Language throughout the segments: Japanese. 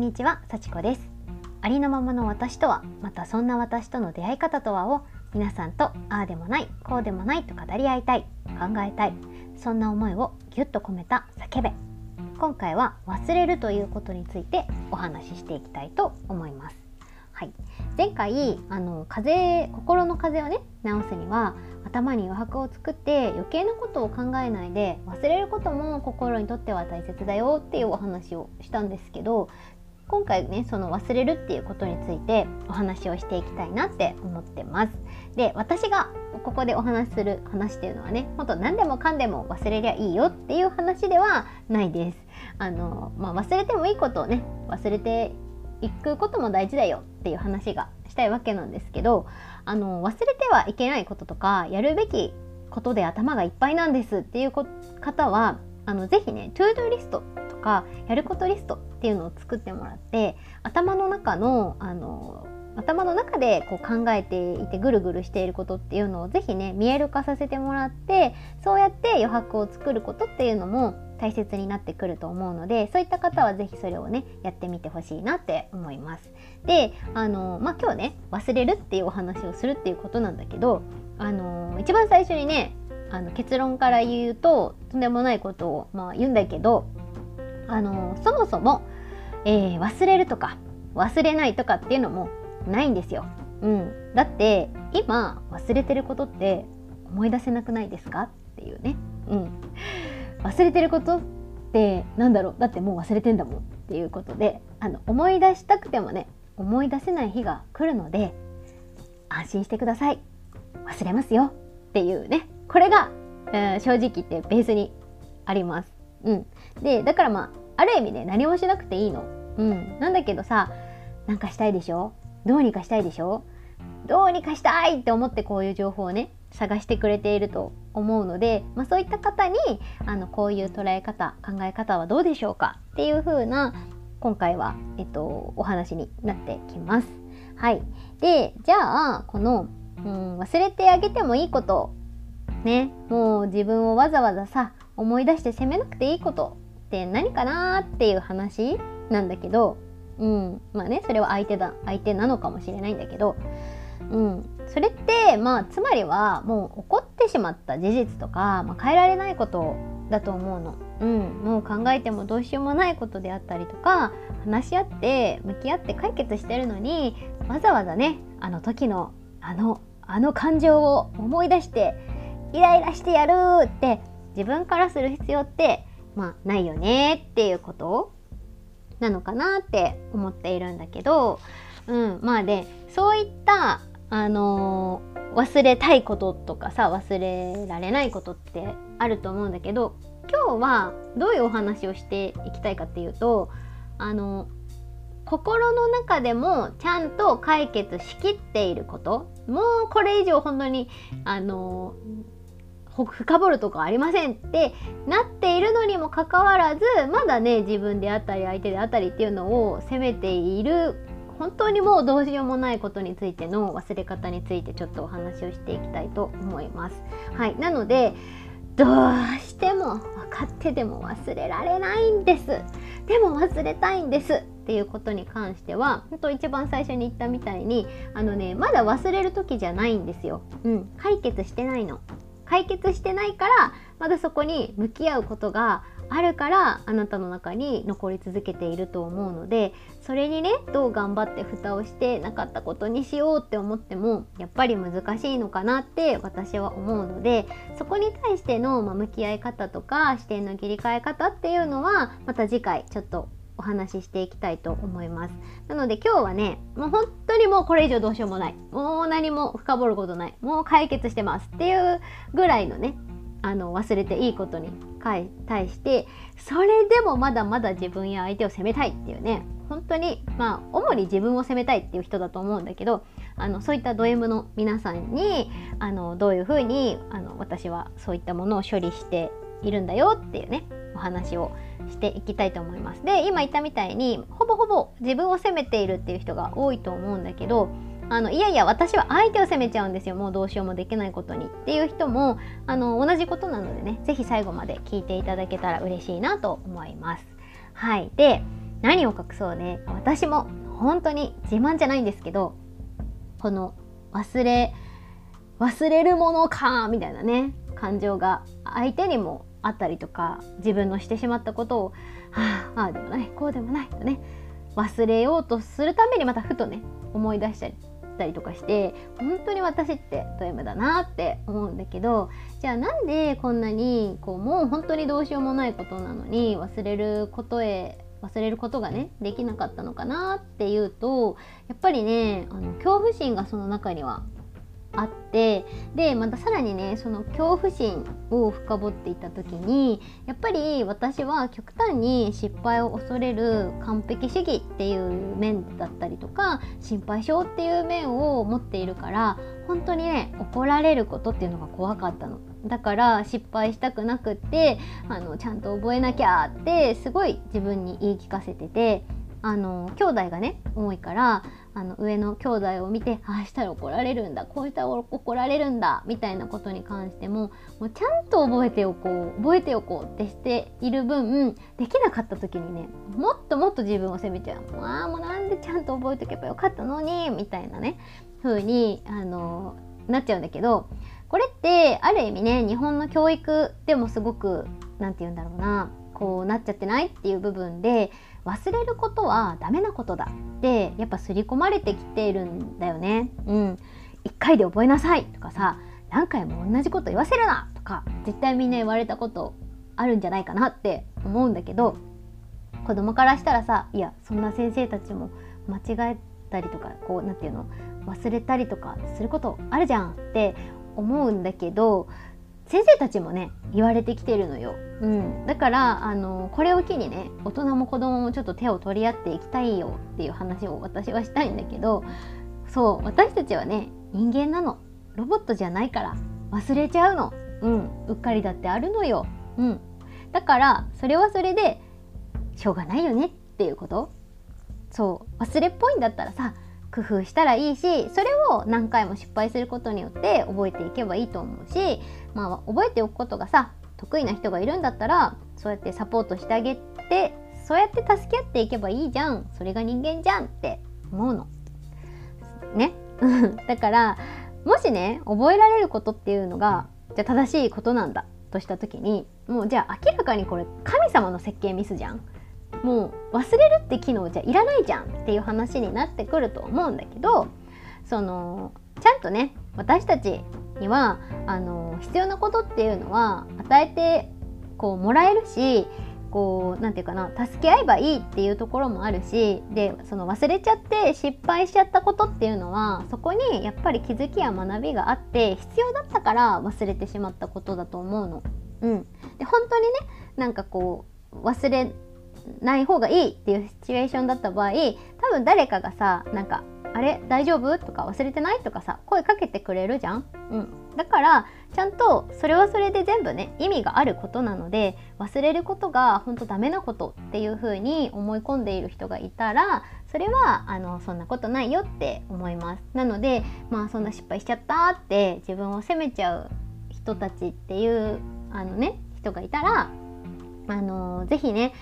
んにちは、さちこです。ありのままの私とはまたそんな私との出会い方とはを皆さんとああでもないこうでもないと語り合いたい考えたいそんな思いをぎゅっと込めた叫べ。今回は忘れるということについてお話ししていきたいと思います。はい、前回あの風心の風をね治すには頭に余白を作って余計なことを考えないで忘れることも心にとっては大切だよっていうお話をしたんですけど今回ねその忘れるっていうことについてお話をしていきたいなって思ってます。で私がここでお話しする話っていうのはねほんと何でもかんでも忘れりゃいいよっていう話ではないです。あの、まあ、忘れてもいいことをね忘れていくことも大事だよっていう話がしたいわけなんですけどあの忘れてはいけないこととかやるべきことで頭がいっぱいなんですっていう方はあのぜひねトゥードゥリストかやることリストっていうのを作ってもらって頭の中のあの頭の中でこう考えていてぐるぐるしていることっていうのをぜひね見える化させてもらってそうやって余白を作ることっていうのも大切になってくると思うのでそういった方は是非それをねやってみてほしいなって思います。であのまあ今日ね忘れるっていうお話をするっていうことなんだけどあの一番最初にねあの結論から言うととんでもないことを、まあ、言うんだけどあのそもそも、えー、忘れるとか忘れないとかっていうのもないんですよ。うん、だって今忘れてることって思い出せなくないですか？っていうね。うん、忘れてることってなんだろう？だってもう忘れてんだもん。っていうことであの思い出したくてもね思い出せない日が来るので安心してください。忘れますよ。っていうね。これが、えー、正直言ってベースにあります。うん、でだからまあある意味ね何もしなくていいの。うん、なんだけどさなんかしたいでしょ？どうにかしたいでしょ？どうにかしたいって思ってこういう情報をね探してくれていると思うので、まあ、そういった方にあのこういう捉え方考え方はどうでしょうか？っていう風な今回は、えっと、お話になってきます。はい、でじゃあこの、うん、忘れてあげてもいいことねもう自分をわざわざさ思い出して責めなくていいことって何かなっていう話なんだけど、うん、まあねそれは相手だ相手なのかもしれないんだけど、うん、それってまあつまりはもう起こってしまった事実とか、まあ、変えられないことだと思うの。うん、もう考えてもどうしようもないことであったりとか話し合って向き合って解決してるのにわざわざねあの時のあのあの感情を思い出してイライラしてやるって自分からする必要ってまあないよねっていうこと？なのかなって思っているんだけど、うん、まあでそういったあのー、忘れたいこととかさ忘れられないことってあると思うんだけど今日はどういうお話をしていきたいかっていうとあの心の中でもちゃんと解決しきっていること。もうこれ以上本当にあの深掘るとかありませんってなっているのにもかかわらずまだね自分であったり相手であったりっていうのを責めている本当にもうどうしようもないことについての忘れ方についてちょっとお話をしていきたいと思います。はい、なのでどうしても分かってでも忘れられないんですでも忘れたいんですっていうことに関しては本当一番最初に言ったみたいにあのねまだ忘れる時じゃないんですよ。うん、解決してないの解決してないからまだそこに向き合うことがあるからあなたの中に残り続けていると思うのでそれにねどう頑張って蓋をしてなかったことにしようって思ってもやっぱり難しいのかなって私は思うのでそこに対しての、ま向き合い方とか視点の切り替え方っていうのはまた次回ちょっとお話ししていきたいと思います。なので今日はねもう本当にもうこれ以上どうしようもない。もう何も深掘ることない。もう解決してますっていうぐらいのねあの忘れていいことに対してそれでもまだまだ自分や相手を責めたいっていうね本当にまあ主に自分を責めたいっていう人だと思うんだけどあのそういったド M の皆さんにあのどういうふうにあの私はそういったものを処理しているんだよっていうねお話をしていきたいと思います。で今言ったみたいにほぼほぼ自分を責めているっていう人が多いと思うんだけどあのいやいや私は相手を責めちゃうんですよもうどうしようもできないことにっていう人もあの同じことなのでね是非最後まで聞いていただけたら嬉しいなと思います。はいで何を隠そうね私も本当に自慢じゃないんですけどこの忘れ忘れるものかみたいなね感情が相手にもあったりとか自分のしてしまったことをはあああでもないこうでもないとね忘れようとするためにまたふとね思い出したりたりとかして本当に私ってド M だなって思うんだけどじゃあなんでこんなにこうもう本当にどうしようもないことなのに忘れることへ忘れることがねできなかったのかなっていうとやっぱりねあの恐怖心がその中にはあってでまたさらにねその恐怖心を深掘っていった時にやっぱり私は極端に失敗を恐れる完璧主義っていう面だったりとか心配性っていう面を持っているから本当にね怒られることっていうのが怖かったの。だから失敗したくなくってあのちゃんと覚えなきゃってすごい自分に言い聞かせててあの兄弟がね多いからあの上の兄弟を見てああしたら怒られるんだこうしたら怒られるんだみたいなことに関してももうちゃんと覚えておこう覚えておこうってしている分できなかった時にねもっともっと自分を責めちゃう。ああもうなんでちゃんと覚えておけばよかったのにみたいなね風にあのなっちゃうんだけどこれってある意味ね日本の教育でもすごく何て言うんだろうなこうなっちゃってないっていう部分で忘れることはダメなことだってやっぱ刷り込まれてきているんだよね。うん、1回で覚えなさいとかさ何回も同じこと言わせるなとか絶対みんな言われたことあるんじゃないかなって思うんだけど子供からしたらさいやそんな先生たちも間違えたりとかこう何て言うの忘れたりとかすることあるじゃんって思うんだけど先生たちもね言われてきてるのよ、うん、だからあのこれを機にね大人も子供もちょっと手を取り合っていきたいよっていう話を私はしたいんだけどそう私たちはね人間なの。ロボットじゃないから忘れちゃうの。うん。うっかりだってあるのよ。うん。だからそれはそれでしょうがないよねっていうこと。そう。忘れっぽいんだったらさ工夫したらいいしそれを何回も失敗することによって覚えていけばいいと思うし、まあ、覚えておくことがさ得意な人がいるんだったらそうやってサポートしてあげてそうやって助け合っていけばいいじゃんそれが人間じゃんって思うの。ね だからもしね覚えられることっていうのがじゃあ正しいことなんだとした時にもうじゃあ明らかにこれ神様の設計ミスじゃん。もう忘れるって機能じゃいらないじゃんっていう話になってくると思うんだけどそのちゃんとね私たちにはあの必要なことっていうのは与えてこうもらえるしこう何て言うかな助け合えばいいっていうところもあるしでその忘れちゃって失敗しちゃったことっていうのはそこにやっぱり気づきや学びがあって必要だったから忘れてしまったことだと思うの。うん、で本当にねなんかこう忘れない方がいいっていうシチュエーションだった場合多分誰かがさなんか「あれ大丈夫?」とか「忘れてない?」とかさ声かけてくれるじゃん？うん、だからちゃんとそれはそれで全部ね意味があることなので忘れることが本当ダメなことっていう風に思い込んでいる人がいたらそれはあのそんなことないよって思います。なのでまあそんな失敗しちゃったって自分を責めちゃう人たちっていうあのね人がいたらあの是非ね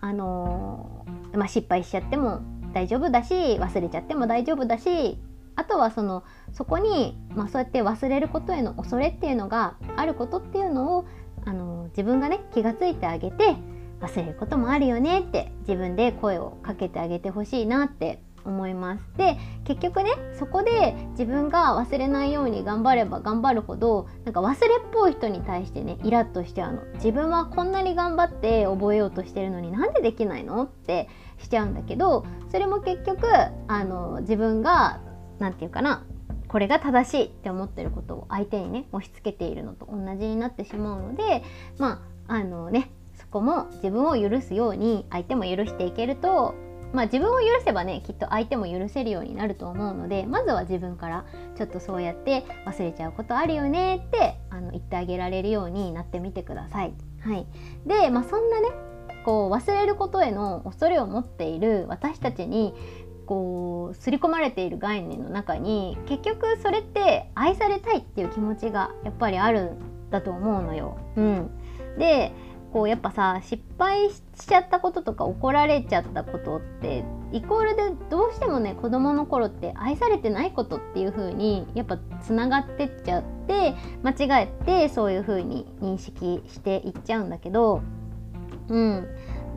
あのー、まあ、失敗しちゃっても大丈夫だし忘れちゃっても大丈夫だしあとはそのそこに、まあ、そうやって忘れることへの恐れっていうのがあることっていうのを、あの、自分がね気が付いてあげて忘れることもあるよねって自分で声をかけてあげてほしいなって思います。で結局ねそこで自分が忘れないように頑張れば頑張るほどなんか忘れっぽい人に対してねイラッとしちゃうの。自分はこんなに頑張って覚えようとしてるのになんでできないのってしちゃうんだけどそれも結局あの自分が何て言うかなこれが正しいって思ってることを相手にね押し付けているのと同じになってしまうのでまああのねそこも自分を許すように相手も許していけるとまあ自分を許せばねきっと相手も許せるようになると思うのでまずは自分からちょっとそうやって忘れちゃうことあるよねってあの言ってあげられるようになってみてください。はい、で、まあ、そんなねこう忘れることへの恐れを持っている私たちにこう刷り込まれている概念の中に結局それって愛されたいっていう気持ちがやっぱりあるんだと思うのよ。うん、でこうやっぱさ失敗しちゃったこととか怒られちゃったことってイコールでどうしてもね子どもの頃って愛されてないことっていう風にやっぱつながってっちゃって間違えてそういう風に認識していっちゃうんだけどうん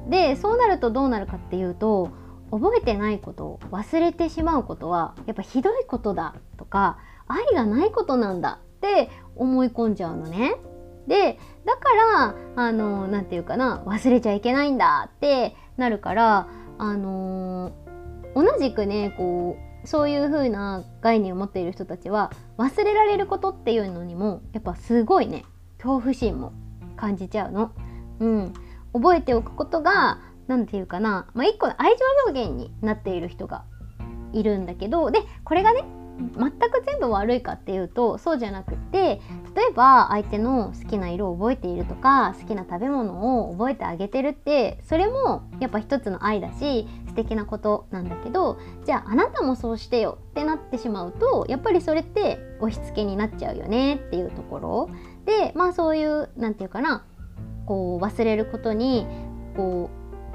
でそうなるとどうなるかっていうと覚えてないこと忘れてしまうことはやっぱひどいことだとか愛がないことなんだって思い込んじゃうのね。でだからあの何て言うかな忘れちゃいけないんだってなるからあの同じくねこうそういう風な概念を持っている人たちは忘れられることっていうのにもやっぱすごいね恐怖心も感じちゃうの。うん、覚えておくことが何て言うかな、まあ、一個の愛情表現になっている人がいるんだけどでこれがね全く全部悪いかっていうとそうじゃなくて例えば相手の好きな色を覚えているとか好きな食べ物を覚えてあげてるってそれもやっぱ一つの愛だし素敵なことなんだけどじゃああなたもそうしてよってなってしまうとやっぱりそれって押し付けになっちゃうよねっていうところ。でまあそういう何て言うかなこう忘れることにこ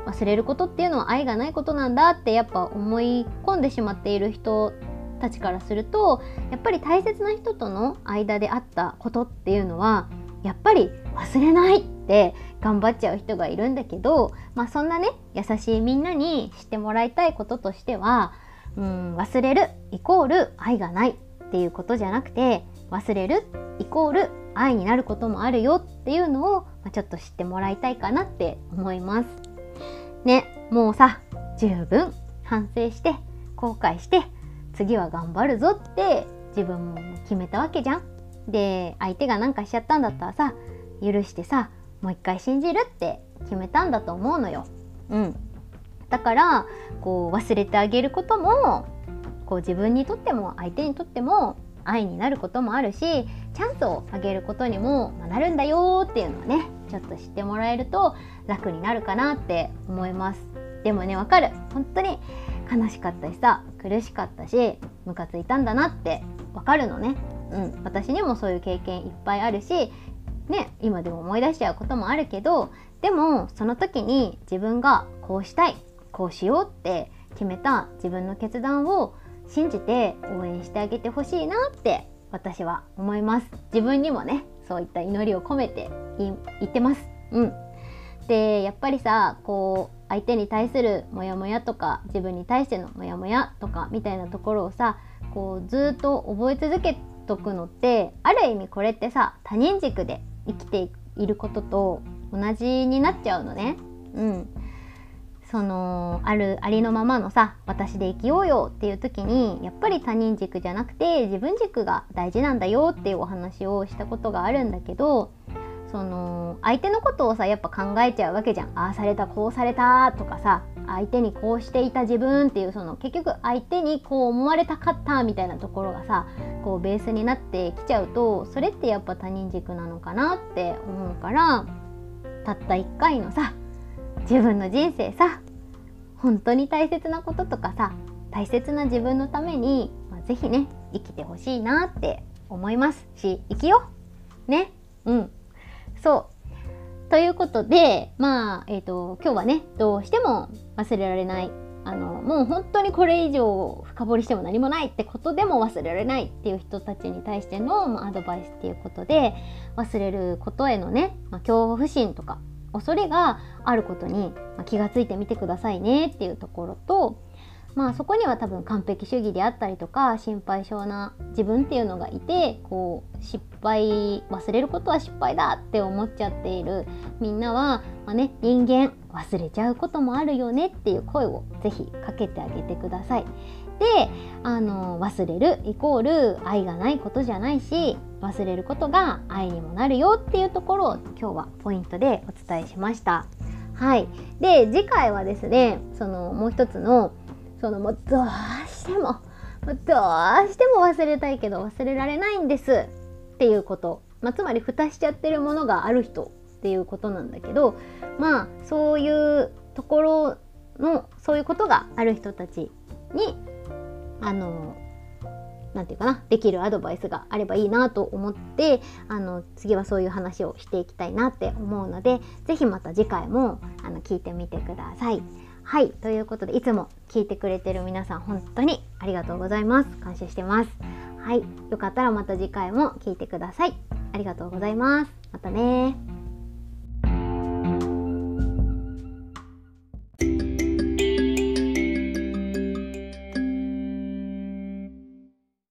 う忘れることっていうのは愛がないことなんだってやっぱ思い込んでしまっている人たちからするとやっぱり大切な人との間であったことっていうのはやっぱり忘れないって頑張っちゃう人がいるんだけど、まあ、そんなね優しいみんなに知ってもらいたいこととしてはうん忘れるイコール愛がないっていうことじゃなくて忘れるイコール愛になることもあるよっていうのを、まあ、ちょっと知ってもらいたいかなって思います。ねもうさ十分反省して後悔して次は頑張るぞって自分も決めたわけじゃん。で相手が何かしちゃったんだったらさ許してさもう一回信じるって決めたんだと思うのよ。うん、だからこう忘れてあげることもこう自分にとっても相手にとっても愛になることもあるしチャンスをあげることにもなるんだよっていうのをねちょっと知ってもらえると楽になるかなって思います。でもねわかる。本当に悲しかったしさ苦しかったしムカついたんだなってわかるのね、うん、私にもそういう経験いっぱいあるしね今でも思い出しちゃうこともあるけどでもその時に自分がこうしたいこうしようって決めた自分の決断を信じて応援してあげてほしいなって私は思います。自分にもねそういった祈りを込めて言ってます。うん。でやっぱりさこう相手に対するモヤモヤとか自分に対してのモヤモヤとかみたいなところをさこうずっと覚え続けとくのってある意味これってさ他人軸で生きていることと同じになっちゃうのね。うん、そのあるありのままのさ私で生きようよっていう時にやっぱり他人軸じゃなくて自分軸が大事なんだよっていうお話をしたことがあるんだけどその相手のことをさやっぱ考えちゃうわけじゃん。ああされたこうされたとかさ相手にこうしていた自分っていうその結局相手にこう思われたかったみたいなところがさこうベースになってきちゃうとそれってやっぱ他人軸なのかなって思うからたった一回のさ自分の人生さ本当に大切なこととかさ大切な自分のために、まあ、是非ね生きてほしいなって思います。し生きよう。ね。うん。そう。ということでまあえっ、ー、と今日はねどうしても忘れられない。あのもう本当にこれ以上深掘りしても何もないってことでも忘れられないっていう人たちに対しての、まあ、アドバイスっていうことで忘れることへのね、まあ、恐怖心とか恐れがあることに、気がついてみてくださいねっていうところとまあそこには多分完璧主義であったりとか心配性な自分っていうのがいてこう失敗忘れることは失敗だって思っちゃっているみんなは、まあね、人間忘れちゃうこともあるよねっていう声をぜひかけてあげてください。であの忘れるイコール愛がないことじゃないし忘れることが愛にもなるよっていうところを今日はポイントでお伝えしました。はい、で次回はですねそのもう一つのそのもうどうしてもどうしても忘れたいけど忘れられないんですっていうこと、まあ、つまり蓋しちゃってるものがある人っていうことなんだけどまあそういうところのそういうことがある人たちにあのなんていうかなできるアドバイスがあればいいなと思ってあの次はそういう話をしていきたいなって思うので是非また次回もあの聞いてみてください。はいということでいつも聞いてくれてる皆さん本当にありがとうございます感謝してます。はいよかったらまた次回も聞いてください。ありがとうございます。またね